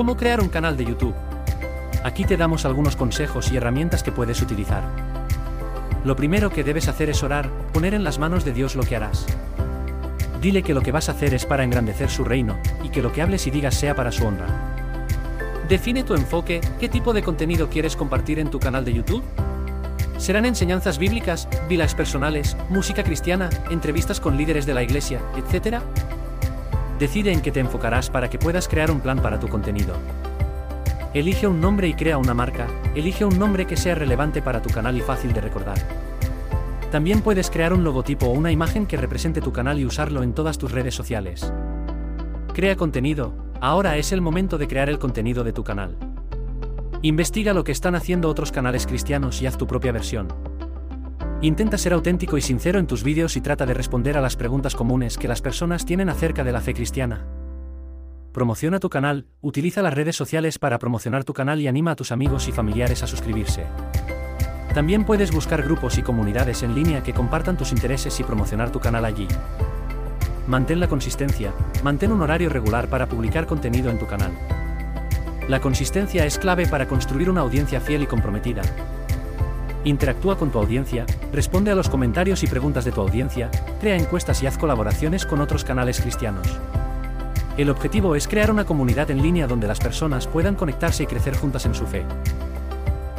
¿Cómo crear un canal de YouTube? Aquí te damos algunos consejos y herramientas que puedes utilizar. Lo primero que debes hacer es orar, poner en las manos de Dios lo que harás. Dile que lo que vas a hacer es para engrandecer su reino, y que lo que hables y digas sea para su honra. Define tu enfoque, qué tipo de contenido quieres compartir en tu canal de YouTube. ¿Serán enseñanzas bíblicas, vilas personales, música cristiana, entrevistas con líderes de la iglesia, etc.? Decide en qué te enfocarás para que puedas crear un plan para tu contenido. Elige un nombre y crea una marca, elige un nombre que sea relevante para tu canal y fácil de recordar. También puedes crear un logotipo o una imagen que represente tu canal y usarlo en todas tus redes sociales. Crea contenido, ahora es el momento de crear el contenido de tu canal. Investiga lo que están haciendo otros canales cristianos y haz tu propia versión. Intenta ser auténtico y sincero en tus vídeos y trata de responder a las preguntas comunes que las personas tienen acerca de la fe cristiana. Promociona tu canal, utiliza las redes sociales para promocionar tu canal y anima a tus amigos y familiares a suscribirse. También puedes buscar grupos y comunidades en línea que compartan tus intereses y promocionar tu canal allí. Mantén la consistencia, mantén un horario regular para publicar contenido en tu canal. La consistencia es clave para construir una audiencia fiel y comprometida, Interactúa con tu audiencia, responde a los comentarios y preguntas de tu audiencia, crea encuestas y haz colaboraciones con otros canales cristianos. El objetivo es crear una comunidad en línea donde las personas puedan conectarse y crecer juntas en su fe.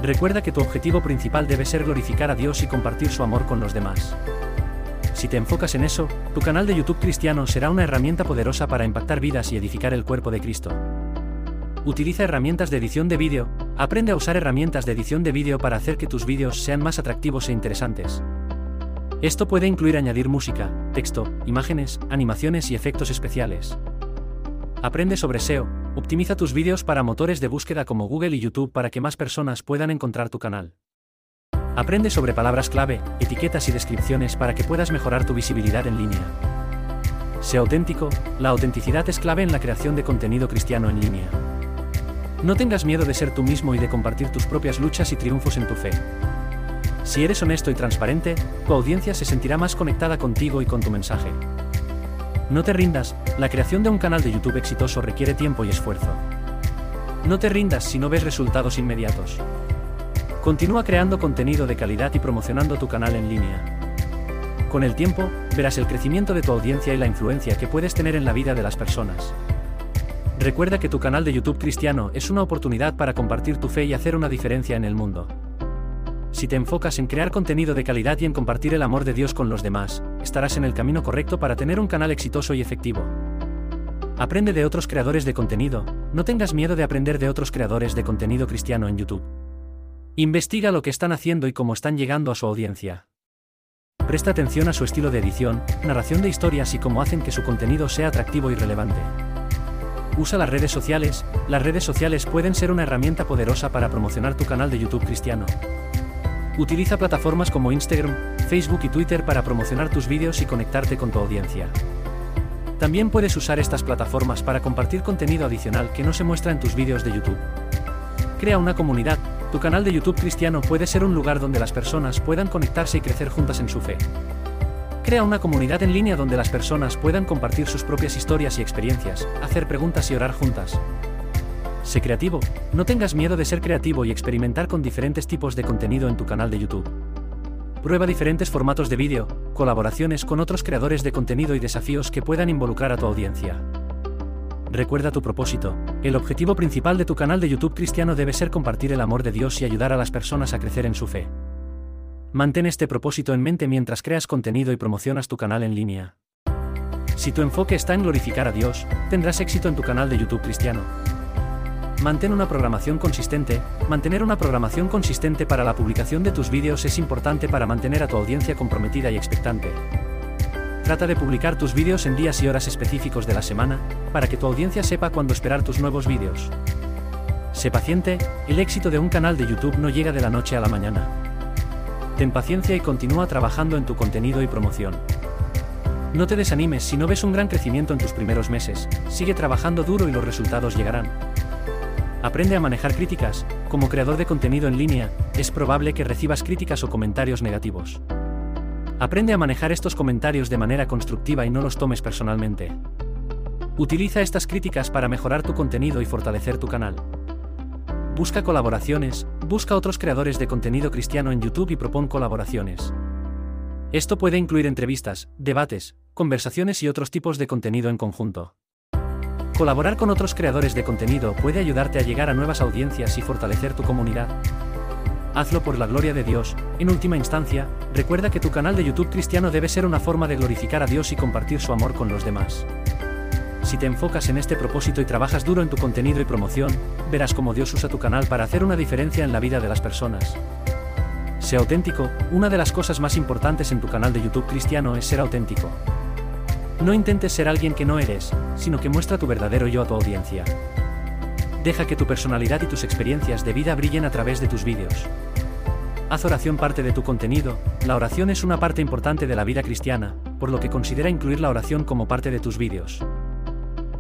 Recuerda que tu objetivo principal debe ser glorificar a Dios y compartir su amor con los demás. Si te enfocas en eso, tu canal de YouTube cristiano será una herramienta poderosa para impactar vidas y edificar el cuerpo de Cristo. Utiliza herramientas de edición de vídeo, aprende a usar herramientas de edición de vídeo para hacer que tus vídeos sean más atractivos e interesantes. Esto puede incluir añadir música, texto, imágenes, animaciones y efectos especiales. Aprende sobre SEO, optimiza tus vídeos para motores de búsqueda como Google y YouTube para que más personas puedan encontrar tu canal. Aprende sobre palabras clave, etiquetas y descripciones para que puedas mejorar tu visibilidad en línea. Sé auténtico, la autenticidad es clave en la creación de contenido cristiano en línea. No tengas miedo de ser tú mismo y de compartir tus propias luchas y triunfos en tu fe. Si eres honesto y transparente, tu audiencia se sentirá más conectada contigo y con tu mensaje. No te rindas, la creación de un canal de YouTube exitoso requiere tiempo y esfuerzo. No te rindas si no ves resultados inmediatos. Continúa creando contenido de calidad y promocionando tu canal en línea. Con el tiempo, verás el crecimiento de tu audiencia y la influencia que puedes tener en la vida de las personas. Recuerda que tu canal de YouTube cristiano es una oportunidad para compartir tu fe y hacer una diferencia en el mundo. Si te enfocas en crear contenido de calidad y en compartir el amor de Dios con los demás, estarás en el camino correcto para tener un canal exitoso y efectivo. Aprende de otros creadores de contenido, no tengas miedo de aprender de otros creadores de contenido cristiano en YouTube. Investiga lo que están haciendo y cómo están llegando a su audiencia. Presta atención a su estilo de edición, narración de historias y cómo hacen que su contenido sea atractivo y relevante. Usa las redes sociales, las redes sociales pueden ser una herramienta poderosa para promocionar tu canal de YouTube cristiano. Utiliza plataformas como Instagram, Facebook y Twitter para promocionar tus vídeos y conectarte con tu audiencia. También puedes usar estas plataformas para compartir contenido adicional que no se muestra en tus vídeos de YouTube. Crea una comunidad, tu canal de YouTube cristiano puede ser un lugar donde las personas puedan conectarse y crecer juntas en su fe. Crea una comunidad en línea donde las personas puedan compartir sus propias historias y experiencias, hacer preguntas y orar juntas. Sé creativo, no tengas miedo de ser creativo y experimentar con diferentes tipos de contenido en tu canal de YouTube. Prueba diferentes formatos de vídeo, colaboraciones con otros creadores de contenido y desafíos que puedan involucrar a tu audiencia. Recuerda tu propósito, el objetivo principal de tu canal de YouTube cristiano debe ser compartir el amor de Dios y ayudar a las personas a crecer en su fe. Mantén este propósito en mente mientras creas contenido y promocionas tu canal en línea. Si tu enfoque está en glorificar a Dios, tendrás éxito en tu canal de YouTube cristiano. Mantén una programación consistente. Mantener una programación consistente para la publicación de tus vídeos es importante para mantener a tu audiencia comprometida y expectante. Trata de publicar tus vídeos en días y horas específicos de la semana, para que tu audiencia sepa cuándo esperar tus nuevos vídeos. Sé paciente, el éxito de un canal de YouTube no llega de la noche a la mañana. Ten paciencia y continúa trabajando en tu contenido y promoción. No te desanimes si no ves un gran crecimiento en tus primeros meses, sigue trabajando duro y los resultados llegarán. Aprende a manejar críticas, como creador de contenido en línea, es probable que recibas críticas o comentarios negativos. Aprende a manejar estos comentarios de manera constructiva y no los tomes personalmente. Utiliza estas críticas para mejorar tu contenido y fortalecer tu canal. Busca colaboraciones, busca otros creadores de contenido cristiano en YouTube y propon colaboraciones. Esto puede incluir entrevistas, debates, conversaciones y otros tipos de contenido en conjunto. Colaborar con otros creadores de contenido puede ayudarte a llegar a nuevas audiencias y fortalecer tu comunidad. Hazlo por la gloria de Dios. En última instancia, recuerda que tu canal de YouTube cristiano debe ser una forma de glorificar a Dios y compartir su amor con los demás. Si te enfocas en este propósito y trabajas duro en tu contenido y promoción, verás cómo Dios usa tu canal para hacer una diferencia en la vida de las personas. Sea auténtico, una de las cosas más importantes en tu canal de YouTube cristiano es ser auténtico. No intentes ser alguien que no eres, sino que muestra tu verdadero yo a tu audiencia. Deja que tu personalidad y tus experiencias de vida brillen a través de tus vídeos. Haz oración parte de tu contenido, la oración es una parte importante de la vida cristiana, por lo que considera incluir la oración como parte de tus vídeos.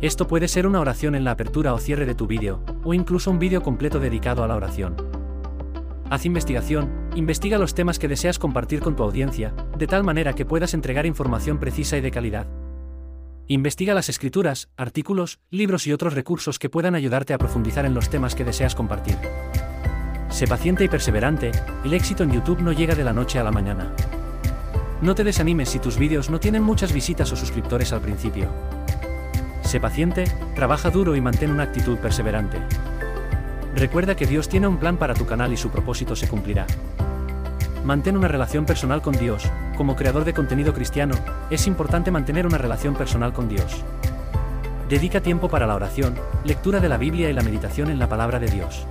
Esto puede ser una oración en la apertura o cierre de tu vídeo, o incluso un vídeo completo dedicado a la oración. Haz investigación, investiga los temas que deseas compartir con tu audiencia, de tal manera que puedas entregar información precisa y de calidad. Investiga las escrituras, artículos, libros y otros recursos que puedan ayudarte a profundizar en los temas que deseas compartir. Sé paciente y perseverante, el éxito en YouTube no llega de la noche a la mañana. No te desanimes si tus vídeos no tienen muchas visitas o suscriptores al principio. Sé paciente, trabaja duro y mantén una actitud perseverante. Recuerda que Dios tiene un plan para tu canal y su propósito se cumplirá. Mantén una relación personal con Dios. Como creador de contenido cristiano, es importante mantener una relación personal con Dios. Dedica tiempo para la oración, lectura de la Biblia y la meditación en la palabra de Dios.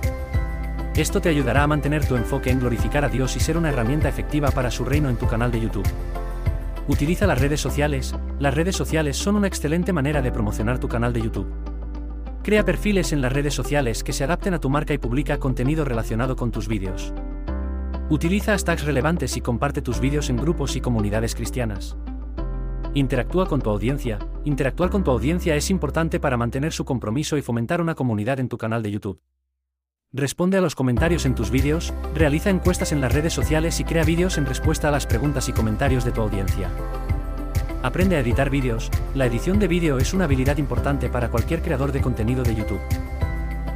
Esto te ayudará a mantener tu enfoque en glorificar a Dios y ser una herramienta efectiva para su reino en tu canal de YouTube. Utiliza las redes sociales. Las redes sociales son una excelente manera de promocionar tu canal de YouTube. Crea perfiles en las redes sociales que se adapten a tu marca y publica contenido relacionado con tus vídeos. Utiliza hashtags relevantes y comparte tus vídeos en grupos y comunidades cristianas. Interactúa con tu audiencia. Interactuar con tu audiencia es importante para mantener su compromiso y fomentar una comunidad en tu canal de YouTube. Responde a los comentarios en tus vídeos, realiza encuestas en las redes sociales y crea vídeos en respuesta a las preguntas y comentarios de tu audiencia. Aprende a editar vídeos. La edición de vídeo es una habilidad importante para cualquier creador de contenido de YouTube.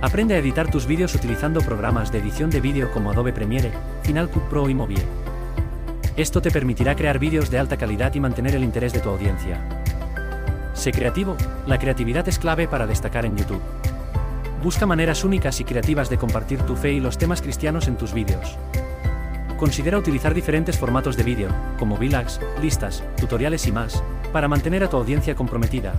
Aprende a editar tus vídeos utilizando programas de edición de vídeo como Adobe Premiere, Final Cut Pro y Movie. Esto te permitirá crear vídeos de alta calidad y mantener el interés de tu audiencia. Sé creativo, la creatividad es clave para destacar en YouTube. Busca maneras únicas y creativas de compartir tu fe y los temas cristianos en tus vídeos. Considera utilizar diferentes formatos de vídeo, como vlogs, listas, tutoriales y más, para mantener a tu audiencia comprometida.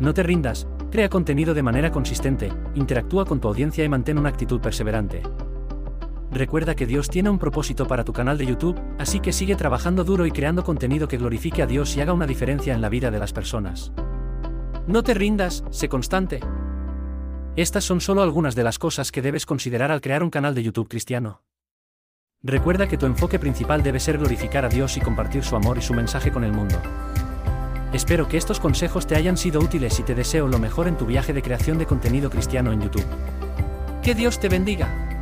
No te rindas, Crea contenido de manera consistente, interactúa con tu audiencia y mantén una actitud perseverante. Recuerda que Dios tiene un propósito para tu canal de YouTube, así que sigue trabajando duro y creando contenido que glorifique a Dios y haga una diferencia en la vida de las personas. No te rindas, sé constante. Estas son solo algunas de las cosas que debes considerar al crear un canal de YouTube cristiano. Recuerda que tu enfoque principal debe ser glorificar a Dios y compartir su amor y su mensaje con el mundo. Espero que estos consejos te hayan sido útiles y te deseo lo mejor en tu viaje de creación de contenido cristiano en YouTube. Que Dios te bendiga.